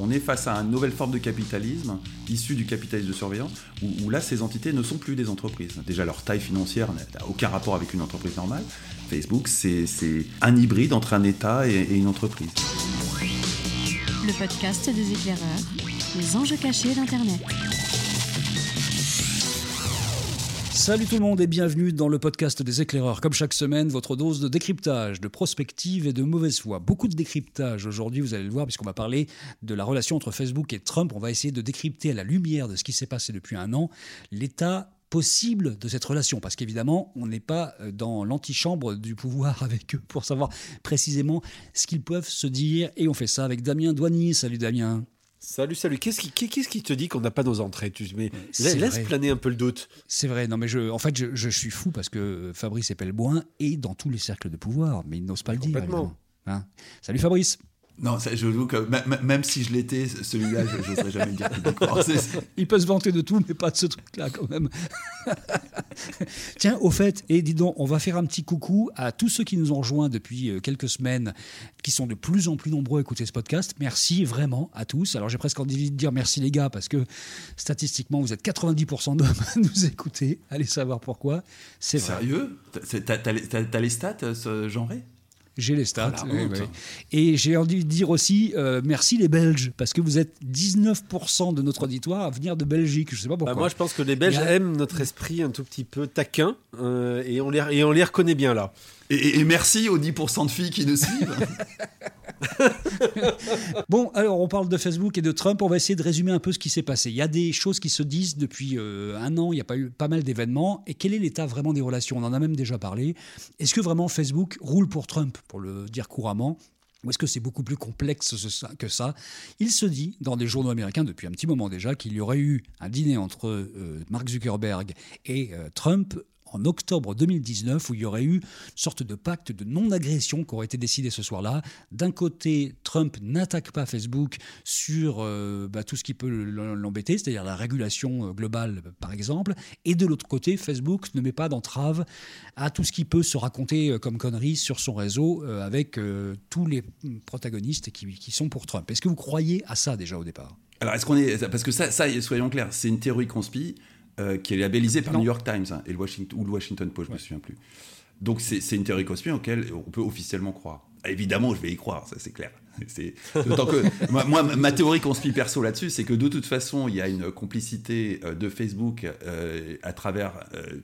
on est face à une nouvelle forme de capitalisme issu du capitalisme de surveillance, où, là, ces entités ne sont plus des entreprises. Déjà, leur taille financière n'a aucun rapport avec une entreprise normale. Facebook, c'est un hybride entre un État et, et une entreprise. Le podcast des éclaireurs, les enjeux cachés d'Internet. Salut tout le monde et bienvenue dans le podcast des éclaireurs. Comme chaque semaine, votre dose de décryptage, de prospective et de mauvaise foi. Beaucoup de décryptage aujourd'hui, vous allez le voir, puisqu'on va parler de la relation entre Facebook et Trump. On va essayer de décrypter à la lumière de ce qui s'est passé depuis un an l'état possible de cette relation, parce qu'évidemment, on n'est pas euh, dans l'antichambre du pouvoir avec eux pour savoir précisément ce qu'ils peuvent se dire, et on fait ça avec Damien Douany. Salut Damien. Salut, salut. Qu'est-ce qui, qu'est-ce qui te dit qu'on n'a pas nos entrées? Tu, mais Laisse planer un peu le doute. C'est vrai. Non, mais je, en fait, je, suis fou parce que Fabrice Epelboin est dans tous les cercles de pouvoir, mais il n'ose pas le dire. Hein? Salut Fabrice. Non, je vous que même si je l'étais, celui-là, je n'oserais jamais le dire Il peut se vanter de tout, mais pas de ce truc-là quand même. Tiens, au fait, et dis donc, on va faire un petit coucou à tous ceux qui nous ont rejoints depuis euh, quelques semaines, qui sont de plus en plus nombreux à écouter ce podcast. Merci vraiment à tous. Alors j'ai presque envie de dire merci les gars, parce que statistiquement, vous êtes 90% d'hommes à nous écouter. Allez savoir pourquoi. C'est Sérieux? T'as les stats, euh, ce genré j'ai les stats. Et j'ai envie de dire aussi euh, merci les Belges, parce que vous êtes 19% de notre auditoire à venir de Belgique. Je sais pas pourquoi. Bah, moi, je pense que les Belges aiment notre esprit un tout petit peu taquin, euh, et, on les, et on les reconnaît bien là. Et, merci aux 10% de filles qui nous suivent. bon, alors on parle de Facebook et de Trump. On va essayer de résumer un peu ce qui s'est passé. Il y a des choses qui se disent depuis euh, un an. Il y a pas eu pas mal d'événements. Et quel est l'état vraiment des relations? On en a même déjà parlé. Est-ce que vraiment Facebook roule pour Trump, pour le dire couramment? Ou est-ce que c'est beaucoup plus complexe que ça? Il se dit, dans des journaux américains depuis un petit moment déjà, qu'il y aurait eu un dîner entre euh, Mark Zuckerberg et euh, Trump en octobre 2019 où il y aurait eu une sorte de pacte de non-agression qui aurait été décidé ce soir-là. D'un côté, Trump n'attaque pas Facebook sur euh, bah, tout ce qui peut l'embêter, c'est-à-dire la régulation euh, globale par exemple, et de l'autre côté, Facebook ne met pas d'entrave à tout ce qui peut se raconter euh, comme conneries sur son réseau avec tous les protagonistes qui, sont pour Trump. Est-ce que vous croyez à ça déjà au départ? Alors, est-ce qu'on est. Parce que ça, ça soyons clairs, c'est une théorie conspi. Euh, qui est labellisé par le New York Times hein, et le Washington, ou le Washington Post, je ne me souviens plus. Donc c'est une théorie conspirée auquel on peut officiellement croire. Évidemment, je vais y croire, ça c'est clair. D'autant que moi, ma théorie conspire perso là-dessus, c'est que de toute façon, il y a une complicité euh, de Facebook euh, à travers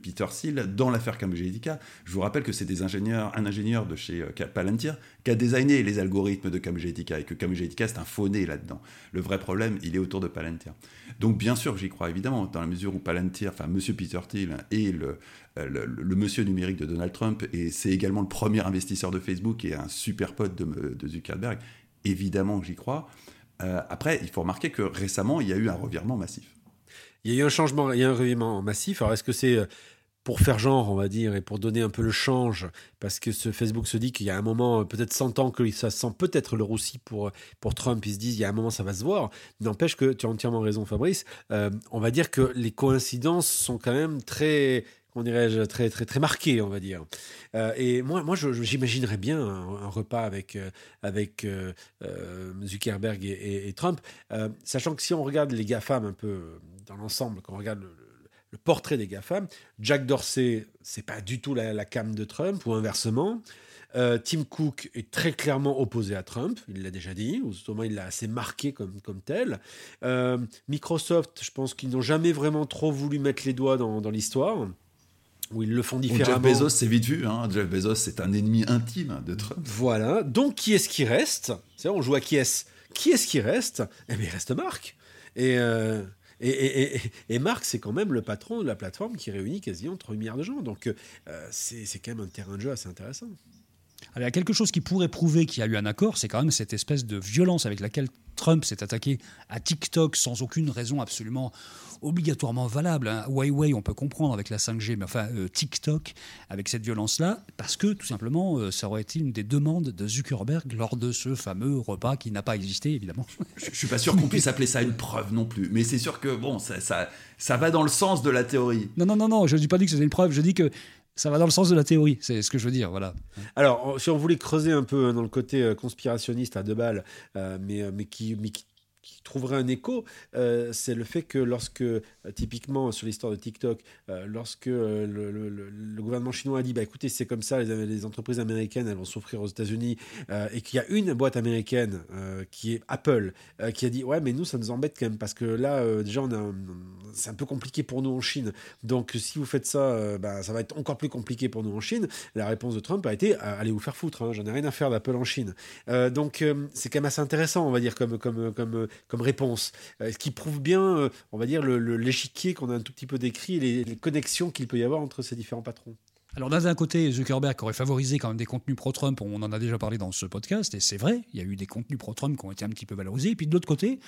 Peter Thiel dans l'affaire Cambridge. Je vous rappelle que c'est des ingénieurs, un ingénieur de chez Palantir qui a designé les algorithmes de Cambridge et que Cambridge c'est un faux là-dedans. Le vrai problème, il est autour de Palantir. Donc bien sûr, j'y crois évidemment, dans la mesure où Palantir, enfin Monsieur Peter Thiel est le, euh, le, monsieur numérique de Donald Trump et c'est également le premier investisseur de Facebook et un super pote de, Zuckerberg. Évidemment, j'y crois. Euh, après, il faut remarquer que récemment, il y a eu un revirement massif. Il y a eu un changement, il y a un revirement massif. Alors, est-ce que c'est euh, pour faire genre, on va dire, et pour donner un peu le change, parce que ce Facebook se dit qu'il y a un moment, peut-être 100 ans, que ça sent peut-être le roussi pour, pour Trump, ils se disent, il y a un moment, ça va se voir. N'empêche que tu as entièrement raison, Fabrice. Euh, on va dire que les coïncidences sont quand même très, on dirait-je, très, très, très marquées, on va dire. Euh, et moi, moi j'imaginerais bien un, repas avec, euh, avec Zuckerberg et, Trump, sachant que si on regarde les GAFAM un peu dans l'ensemble, quand on regarde le, portrait des GAFAM. Jack Dorsey, c'est pas du tout la, cam de Trump, ou inversement. Euh, Tim Cook est très clairement opposé à Trump, il l'a déjà dit, ou au moins il l'a assez marqué comme, comme tel. Euh, Microsoft, je pense qu'ils n'ont jamais vraiment trop voulu mettre les doigts dans, l'histoire où ils le font différemment. Jeff Bezos, c'est vite vu. Hein. Jeff Bezos, c'est un ennemi intime de Trump. Voilà. Donc, qui est-ce qui reste? C'est On joue à qui est-ce Qui est-ce qui reste? Eh bien, il reste Marc. Et, euh, et, Marc, c'est quand même le patron de la plateforme qui réunit quasiment 3 milliards de gens. Donc, euh, c'est quand même un terrain de jeu assez intéressant. Il y a quelque chose qui pourrait prouver qu'il y a eu un accord, c'est quand même cette espèce de violence avec laquelle Trump s'est attaqué à TikTok sans aucune raison absolument obligatoirement valable. Hein. Huawei, on peut comprendre avec la 5G, mais enfin euh, TikTok avec cette violence-là, parce que tout simplement, euh, ça aurait été une des demandes de Zuckerberg lors de ce fameux repas qui n'a pas existé, évidemment. Je, ne suis pas sûr qu'on puisse appeler ça une preuve non plus, mais c'est sûr que bon, ça, ça, ça va dans le sens de la théorie. Non, non, non, non, je ne dis pas dit que c'était une preuve, je dis que ça va dans le sens de la théorie, c'est ce que je veux dire, voilà. Alors, si on voulait creuser un peu hein, dans le côté euh, conspirationniste à deux balles, mais, mais, qui, mais qui qui trouverait un écho, euh, c'est le fait que lorsque, euh, typiquement sur l'histoire de TikTok, euh, lorsque le, gouvernement chinois a dit, bah, écoutez, c'est comme ça, les, entreprises américaines, elles vont souffrir aux États-Unis, et qu'il y a une boîte américaine qui est Apple, qui a dit, ouais, mais nous, ça nous embête quand même, parce que là, déjà, c'est un peu compliqué pour nous en Chine. Donc, si vous faites ça, bah, ça va être encore plus compliqué pour nous en Chine. La réponse de Trump a été, allez vous faire foutre, hein, j'en ai rien à faire d'Apple en Chine. donc, c'est quand même assez intéressant, on va dire, comme, comme comme réponse. Euh, ce qui prouve bien, euh, on va dire, l'échiquier qu'on a un tout petit peu décrit, et les connexions qu'il peut y avoir entre ces différents patrons. Alors d'un côté, Zuckerberg aurait favorisé quand même des contenus pro-Trump, on en a déjà parlé dans ce podcast, et c'est vrai, il y a eu des contenus pro-Trump qui ont été un petit peu valorisés. Et puis de l'autre côté,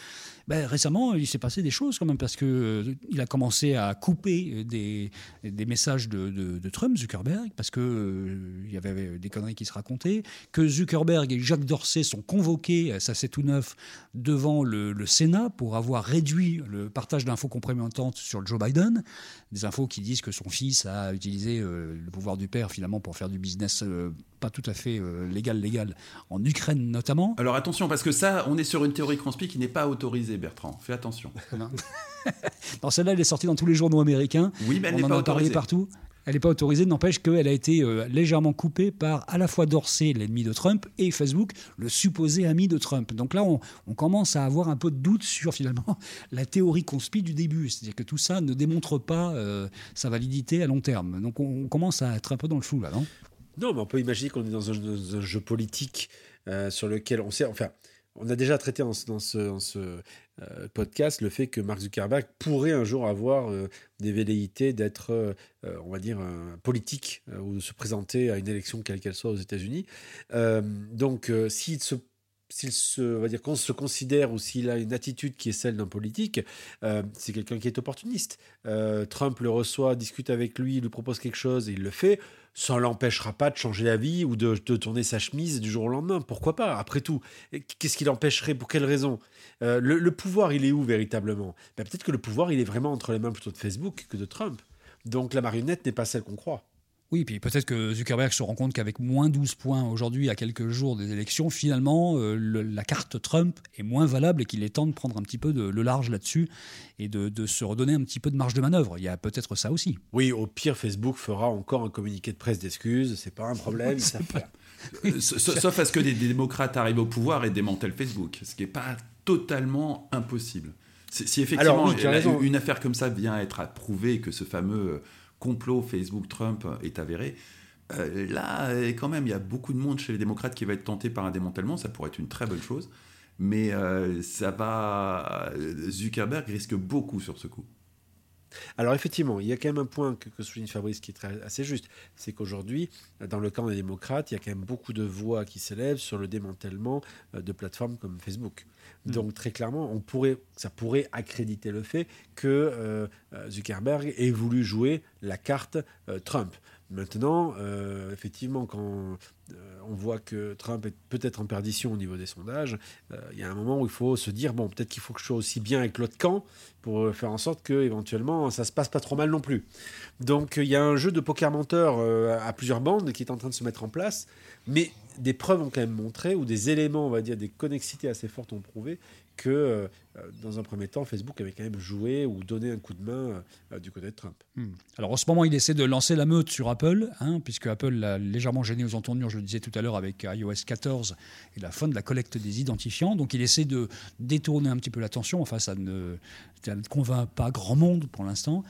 ben, récemment, il s'est passé des choses quand même, parce qu'il euh, a commencé à couper des, des messages de, Trump, Zuckerberg, parce qu'il euh, y avait des conneries qui se racontaient, que Zuckerberg et Jacques Dorsey sont convoqués, ça c'est tout neuf, devant le, Sénat pour avoir réduit le partage d'infos compromettantes sur Joe Biden, des infos qui disent que son fils a utilisé euh, pouvoir du père finalement pour faire du business euh, pas tout à fait euh, légal légal en Ukraine notamment. Alors attention parce que ça on est sur une théorie conspi qui n'est pas autorisée Bertrand. Fais attention. non, celle-là elle est sortie dans tous les journaux américains. Oui, mais elle on en a parlé partout elle n'est pas autorisée, n'empêche qu'elle a été euh, légèrement coupée par à la fois Dorsey, l'ennemi de Trump, et Facebook, le supposé ami de Trump. Donc là, on, commence à avoir un peu de doute sur finalement la théorie conspi du début, c'est-à-dire que tout ça ne démontre pas euh, sa validité à long terme. Donc on, commence à être un peu dans le flou là, non? Non, mais on peut imaginer qu'on est dans un, jeu politique euh, sur lequel on sait, enfin, on a déjà traité dans ce, euh, podcast le fait que Mark Zuckerberg pourrait un jour avoir euh, des velléités d'être, euh, on va dire, politique ou de se présenter à une élection quelle qu'elle soit aux États-Unis. donc, s'il se va dire qu'on se considère ou s'il a une attitude qui est celle d'un politique, c'est quelqu'un qui est opportuniste. Trump le reçoit, discute avec lui, lui propose quelque chose et il le fait ça l'empêchera pas de changer d'avis ou de, tourner sa chemise du jour au lendemain. Pourquoi pas Après tout, qu'est-ce qui l'empêcherait? Pour quelle raison? Euh, le, pouvoir, il est où véritablement? Ben, Peut-être que le pouvoir, il est vraiment entre les mains plutôt de Facebook que de Trump. Donc la marionnette n'est pas celle qu'on croit. Oui, puis peut-être que Zuckerberg se rend compte qu'avec moins 12 points aujourd'hui, à quelques jours des élections, finalement, euh, la carte Trump est moins valable et qu'il est temps de prendre un petit peu de, le large là-dessus et de, se redonner un petit peu de marge de manœuvre. Il y a peut-être ça aussi. Oui, au pire, Facebook fera encore un communiqué de presse d'excuses, c'est pas un problème, ça euh, Sauf à ce que des, démocrates arrivent au pouvoir et démantèlent Facebook, ce qui n'est pas totalement impossible. Si effectivement une affaire comme ça vient être approuvée et que ce fameux complot Facebook-Trump est avéré, euh, là, quand même, il y a beaucoup de monde chez les démocrates qui va être tenté par un démantèlement. Ça pourrait être une très bonne chose. Mais euh, ça va. Zuckerberg risque beaucoup sur ce coup. Alors effectivement, il y a quand même un point que, que souligne Fabrice qui est très, assez juste, c'est qu'aujourd'hui, dans le camp des démocrates, il y a quand même beaucoup de voix qui s'élèvent sur le démantèlement euh, de plateformes comme Facebook. Mm. Donc très clairement, on pourrait, ça pourrait accréditer le fait que euh, euh, Zuckerberg ait voulu jouer la carte euh, Trump. Maintenant, effectivement, quand on voit que Trump est peut-être en perdition au niveau des sondages, il y a un moment où il faut se dire bon, peut-être qu'il faut que je sois aussi bien avec l'autre camp pour faire en sorte que éventuellement ça se passe pas trop mal non plus. Donc il y a un jeu de poker menteur à plusieurs bandes qui est en train de se mettre en place, mais des preuves ont quand même montré, ou des éléments, on va dire, des connexités assez fortes ont prouvé que, euh, dans un premier temps, Facebook avait quand même joué ou donné un coup de main euh, du côté de Trump. Hmm. Alors en ce moment, il essaie de lancer la meute sur Apple, hein, puisque Apple l'a légèrement gêné aux entournures, le disais tout à l'heure, avec iOS 14 et la fin de la collecte des identifiants. Donc il essaie de détourner un petit peu l'attention. Enfin, ça ne, ça ne convainc pas grand monde pour l'instant.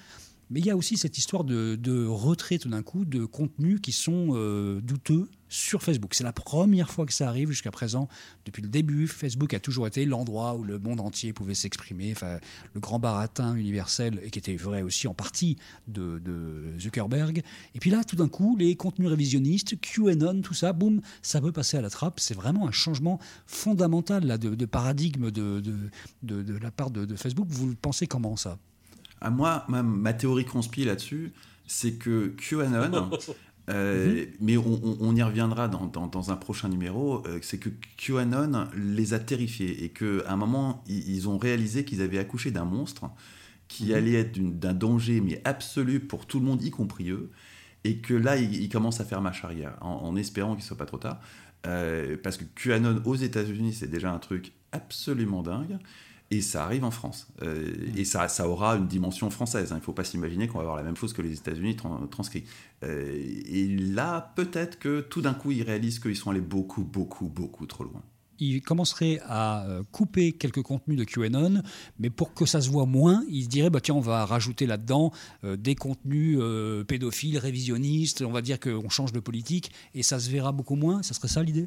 Mais il y a aussi cette histoire de, de retrait tout d'un coup de contenus qui sont euh, douteux sur Facebook. C'est la première fois que ça arrive jusqu'à présent. Depuis le début, Facebook a toujours été l'endroit où le monde entier pouvait s'exprimer, enfin, le grand baratin universel, et qui était vrai aussi en partie de, Zuckerberg. Et puis là, tout d'un coup, les contenus révisionnistes, QAnon, tout ça, boum, ça peut passer à la trappe. C'est vraiment un changement fondamental là, de, paradigme de, de, la part de, Facebook. Vous pensez comment ça? À moi, ma, théorie conspi là-dessus, c'est que QAnon, euh, mhm. mais on, y reviendra dans, un prochain numéro, euh, c'est que QAnon les a terrifiés et qu'à un moment, ils, ont réalisé qu'ils avaient accouché d'un monstre qui mhm. allait être d'un danger mais absolu pour tout le monde, y compris eux, et que là, ils, commencent à faire marche arrière, en, espérant qu'il ne soit pas trop tard. Euh, parce que QAnon aux États-Unis, c'est déjà un truc absolument dingue. Et ça arrive en France. Euh, et ça, ça aura une dimension française. Hein. Il ne faut pas s'imaginer qu'on va avoir la même chose que les États-Unis transcrits. Euh, et là, peut-être que tout d'un coup, ils réalisent qu'ils sont allés beaucoup, beaucoup, beaucoup trop loin il commencerait à euh, couper quelques contenus de QAnon, mais pour que ça se voit moins, il se dirait bah, tiens, on va rajouter là-dedans des contenus pédophiles, révisionnistes, on va dire qu'on change de politique, et ça se verra beaucoup moins. Ça serait ça l'idée?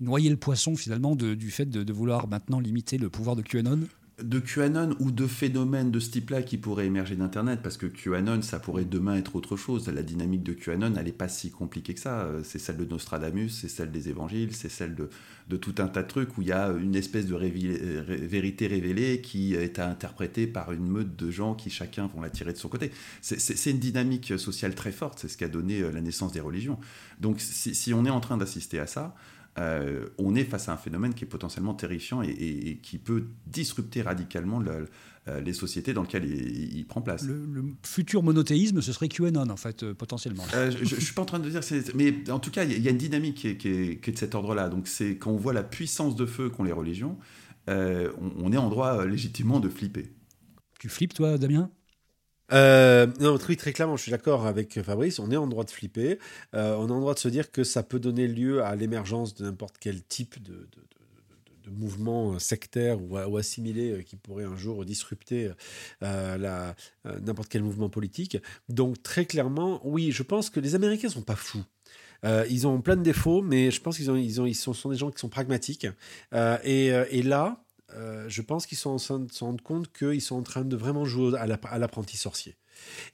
Noyer le poisson finalement du fait de, vouloir maintenant limiter le pouvoir de QAnon? De QAnon ou de phénomènes de ce type-là qui pourraient émerger d'Internet, parce que QAnon, ça pourrait demain être autre chose. La dynamique de QAnon, elle n'est pas si compliquée que ça. C'est celle de Nostradamus, c'est celle des évangiles, c'est celle de, tout un tas de trucs où il y a une espèce de vérité révélée qui est interprétée par une meute de gens qui chacun vont la tirer de son côté. C'est une dynamique sociale très forte, c'est ce qui a donné euh, la naissance des religions. Donc si on est en train d'assister à ça, euh, on est face à un phénomène qui est potentiellement terrifiant et, qui peut disrupter radicalement euh, les sociétés dans lesquelles il, prend place. Le, futur monothéisme, ce serait QAnon, en fait, euh, potentiellement. je ne suis pas en train de dire, mais en tout cas, il y, a une dynamique qui est, de cet ordre-là. Donc, c'est quand on voit la puissance de feu qu'ont les religions, on, est en droit légitimement de flipper. Tu flippes, toi, Damien? Euh, non, oui, très clairement, je suis d'accord avec Fabrice. On est en droit de flipper. Euh, on est en droit de se dire que ça peut donner lieu à l'émergence de n'importe quel type de, mouvement sectaire ou, assimilé euh, qui pourrait un jour disrupter n'importe quel mouvement politique. Donc, très clairement, oui, je pense que les Américains sont pas fous. ils ont plein de défauts, mais je pense qu'ils ont, ils ont, ils sont, des gens qui sont pragmatiques. et, là, euh, je pense qu'ils sont en train de se rendre compte qu'ils sont en train de vraiment jouer à l'apprenti sorcier.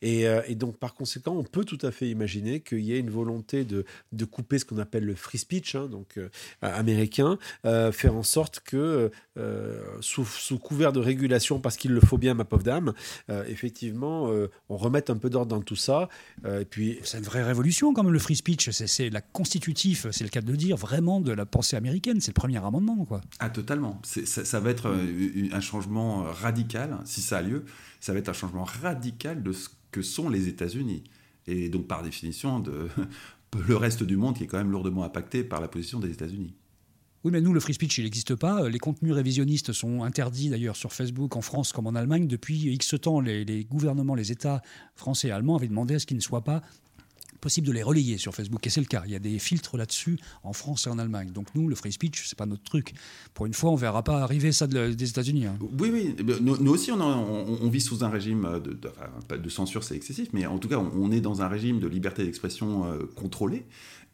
Euh, et, donc, par conséquent, on peut tout à fait imaginer qu'il y ait une volonté de, de couper ce qu'on appelle le free speech, hein, donc euh, américain, euh, faire en sorte que, sous, sous, couvert de régulation, parce qu'il le faut bien, ma pauvre dame, effectivement, on remette un peu d'ordre dans tout ça. et puis, c'est une vraie révolution, quand même, le free speech. C'est la constitutif, c'est le cas de le dire, vraiment de la pensée américaine. C'est le premier amendement, quoi. Ah, totalement. Ça, ça, va être un changement radical, si ça a lieu ça va être un changement radical de ce que sont les États-Unis. Et donc, par définition, de, le reste du monde qui est quand même lourdement impacté par la position des États-Unis. Oui, mais nous, le free speech, il n'existe pas. Les contenus révisionnistes sont interdits d'ailleurs sur Facebook en France comme en Allemagne. Depuis X temps, les, les gouvernements, les États français et allemands avaient demandé à ce qu'il ne soit pas possible de les relayer sur Facebook. Et c'est le cas. Il y a des filtres là-dessus en France et en Allemagne. Donc nous, le free speech, c'est pas notre truc. Pour une fois, on verra pas arriver ça des États-Unis. Hein. Oui, oui. Eh nous, aussi, on, vit sous un régime de, de, censure, c'est excessif, mais en tout cas, on, est dans un régime de liberté d'expression euh, contrôlée.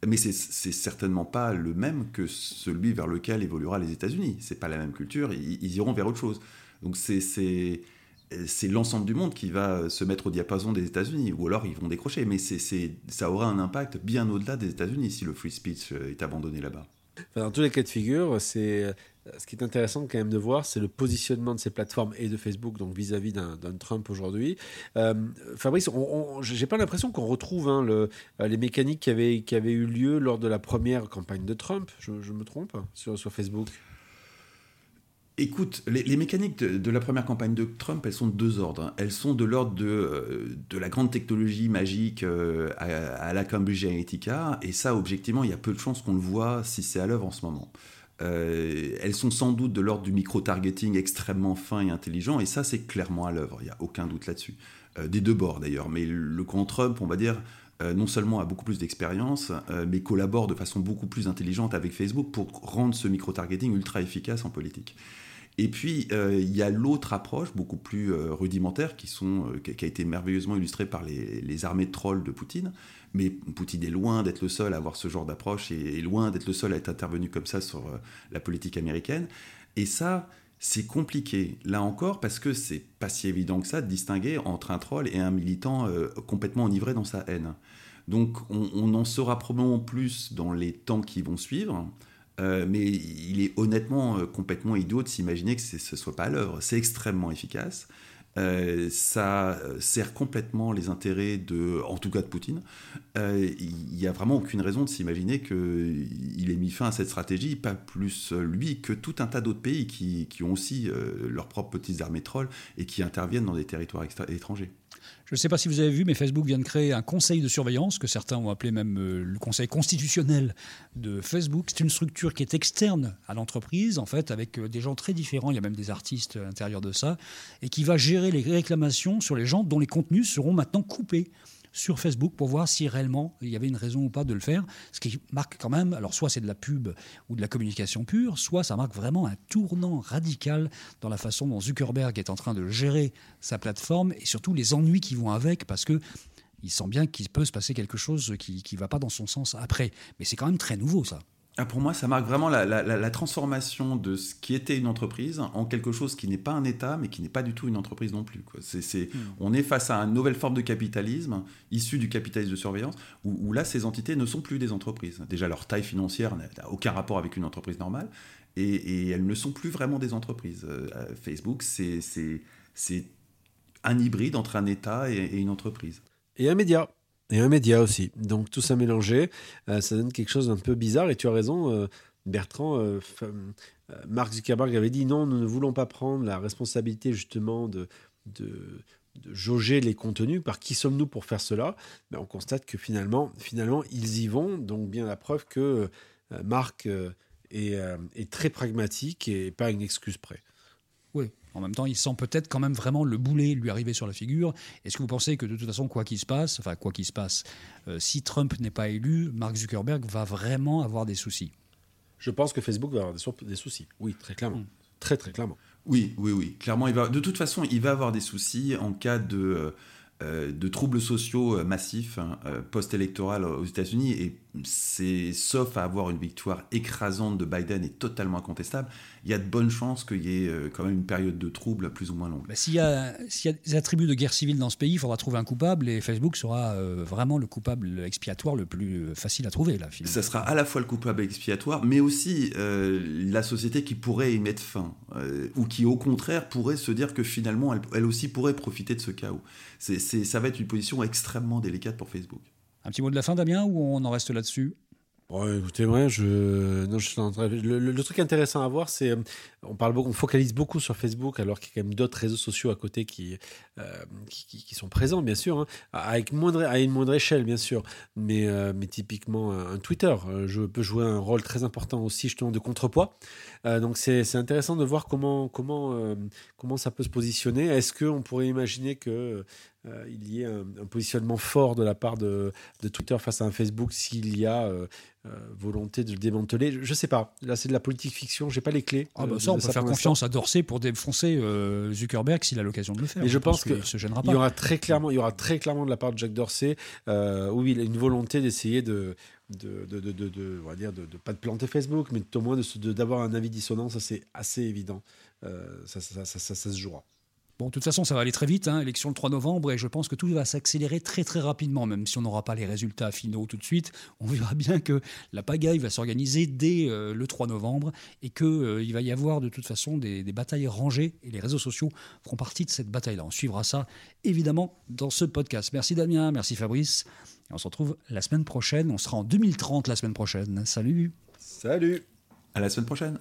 Mais c'est certainement pas le même que celui vers lequel évoluera les États-Unis. C'est pas la même culture. ils iront vers autre chose. Donc c'est c'est l'ensemble du monde qui va se mettre au diapason des États-Unis, ou alors ils vont décrocher. Mais ça aura un impact bien au-delà des États-Unis si le free speech euh, est abandonné là-bas. dans tous les cas de figure, c'est euh, ce qui est intéressant quand même de voir, c'est le positionnement de ces plateformes et de Facebook, donc vis-à-vis d'un Trump aujourd'hui. Euh, Fabrice, j'ai pas l'impression qu'on retrouve hein, le, les mécaniques qui avaient, eu lieu lors de la première campagne de Trump. Je, me trompe sur Facebook? Écoute, les, mécaniques de, la première campagne de Trump, elles sont de deux ordres. Elles sont de l'ordre de, euh, de, la grande technologie magique euh, à, la Cambridge Analytica, et ça, objectivement, il y a peu de chances qu'on le voit si c'est à l'œuvre en ce moment. Euh, elles sont sans doute de l'ordre du micro-targeting extrêmement fin et intelligent, et ça, c'est clairement à l'œuvre, il n'y a aucun doute là-dessus. des deux bords d'ailleurs, mais le camp Trump, on va dire, non seulement a beaucoup plus d'expérience, mais collabore de façon beaucoup plus intelligente avec Facebook pour rendre ce micro-targeting ultra efficace en politique. Et puis, euh, il y a l'autre approche, beaucoup plus euh, rudimentaire, qui, euh, a été merveilleusement illustrée par les, armées de trolls de Poutine. Mais Poutine est loin d'être le seul à avoir ce genre d'approche et est loin d'être le seul à être intervenu comme ça sur la politique américaine. Et ça, c'est compliqué, là encore, parce que c'est pas si évident que ça de distinguer entre un troll et un militant complètement enivré dans sa haine. Donc, on, en saura probablement plus dans les temps qui vont suivre. Euh, mais il est honnêtement euh, complètement idiot de s'imaginer que ce ne soit pas à l'œuvre. C'est extrêmement efficace. Euh, ça sert complètement les intérêts de, en tout cas de Poutine. Il n'y a vraiment aucune raison de s'imaginer qu'il ait mis fin à cette stratégie, pas plus lui que tout un tas d'autres pays qui, qui, ont aussi leurs propres petites armées trolls et qui interviennent dans des territoires étrangers. Je ne sais pas si vous avez vu, mais Facebook vient de créer un conseil de surveillance, que certains ont appelé même euh, le conseil constitutionnel de Facebook. C'est une structure qui est externe à l'entreprise, en fait, avec euh, des gens très différents, il y a même des artistes à l'intérieur de ça, et qui va gérer les réclamations sur les gens dont les contenus seront maintenant coupés sur Facebook pour voir si réellement il y avait une raison ou pas de le faire. Ce qui marque quand même, alors soit c'est de la pub ou de la communication pure, soit ça marque vraiment un tournant radical dans la façon dont Zuckerberg est en train de gérer sa plateforme et surtout les ennuis qui vont avec parce que il sent bien qu'il peut se passer quelque chose qui ne va pas dans son sens après. Mais c'est quand même très nouveau ça. Ah, pour moi, ça marque vraiment la, transformation de ce qui était une entreprise en quelque chose qui n'est pas un État, mais qui n'est pas du tout une entreprise non plus. Hmm. On est face à une nouvelle forme de capitalisme, issue du capitalisme de surveillance, où, là, ces entités ne sont plus des entreprises. Déjà, leur taille financière n'a aucun rapport avec une entreprise normale, et, elles ne sont plus vraiment des entreprises. Euh, Facebook, c'est, un hybride entre un État et, et une entreprise. Et un média et un média aussi. Donc tout ça mélangé, euh, ça donne quelque chose d'un peu bizarre. Et tu as raison, euh, Bertrand. Euh, Mark Zuckerberg avait dit non, nous ne voulons pas prendre la responsabilité justement de, de, jauger les contenus. Par qui sommes-nous pour faire cela? Mais On constate que finalement, finalement, ils y vont. Donc bien la preuve que Mark est, est très pragmatique et pas une excuse près. Oui, en même temps, il sent peut-être quand même vraiment le boulet lui arriver sur la figure. Est-ce que vous pensez que de toute façon, quoi qu'il se passe, enfin quoi qu'il se passe, euh, si Trump n'est pas élu, Mark Zuckerberg va vraiment avoir des soucis? Je pense que Facebook va avoir des, soucis. Oui, très clairement. Hmm. Très très clairement. Oui, oui, oui. Clairement, il va. De toute façon, il va avoir des soucis en cas de. Euh, euh, de troubles sociaux massifs hein, post-électoral aux États-Unis et c'est sauf à avoir une victoire écrasante de Biden et totalement incontestable, il y a de bonnes chances qu'il y ait euh, quand même une période de trouble plus ou moins longue. Bah, s'il, y a, y a, des attributs de guerre civile dans ce pays, il faudra trouver un coupable et Facebook sera euh, vraiment le coupable expiatoire le plus euh, facile à trouver. Là, Ça sera à la fois le coupable expiatoire, mais aussi la société qui pourrait y mettre fin, ou qui au contraire pourrait se dire que finalement elle, aussi pourrait profiter de ce chaos. C'est, ça va être une position extrêmement délicate pour Facebook. Un petit mot de la fin, Damien, ou on en reste là-dessus? Écoutez, moi, je, non, je le, truc intéressant à voir, c'est euh, on parle beaucoup, on focalise beaucoup sur Facebook, alors qu'il y a quand même d'autres réseaux sociaux à côté qui, euh, qui, sont présents, bien sûr, hein, avec moindre, à une moindre échelle, bien sûr, mais, euh, mais typiquement un Twitter, je peux jouer un rôle très important aussi justement de contrepoids. donc c'est intéressant de voir comment comment comment ça peut se positionner. Est-ce qu'on pourrait imaginer que il y ait un, positionnement fort de la part de, de Twitter face à un Facebook s'il y a euh, volonté de le démanteler? Je sais pas. Là, c'est de la politique fiction. J'ai pas les clés. Ah bah ça, on peut faire confiance à Dorsey pour défoncer euh, Zuckerberg s'il a l'occasion de le faire. Mais je, pense, que se gênera pas. Il y aura très clairement, il y aura très clairement de la part de Jack Dorsey, euh, où il a une volonté d'essayer de de, de, de, de, on va dire de, pas de planter Facebook, mais au moins d'avoir un avis dissonant, ça c'est assez évident. ça, ça, ça, ça, se jouera. Bon, de toute façon, ça va aller très vite, hein, élection le 3 novembre, et je pense que tout va s'accélérer très très rapidement, même si on n'aura pas les résultats finaux tout de suite. On verra bien que la pagaille va s'organiser dès euh, le 3 novembre, et qu'il euh, il va y avoir de toute façon des, des, batailles rangées, et les réseaux sociaux feront partie de cette bataille-là. On suivra ça évidemment dans ce podcast. Merci Damien, merci Fabrice, et on se retrouve la semaine prochaine. On sera en 2030 la semaine prochaine. Salut Salut À la semaine prochaine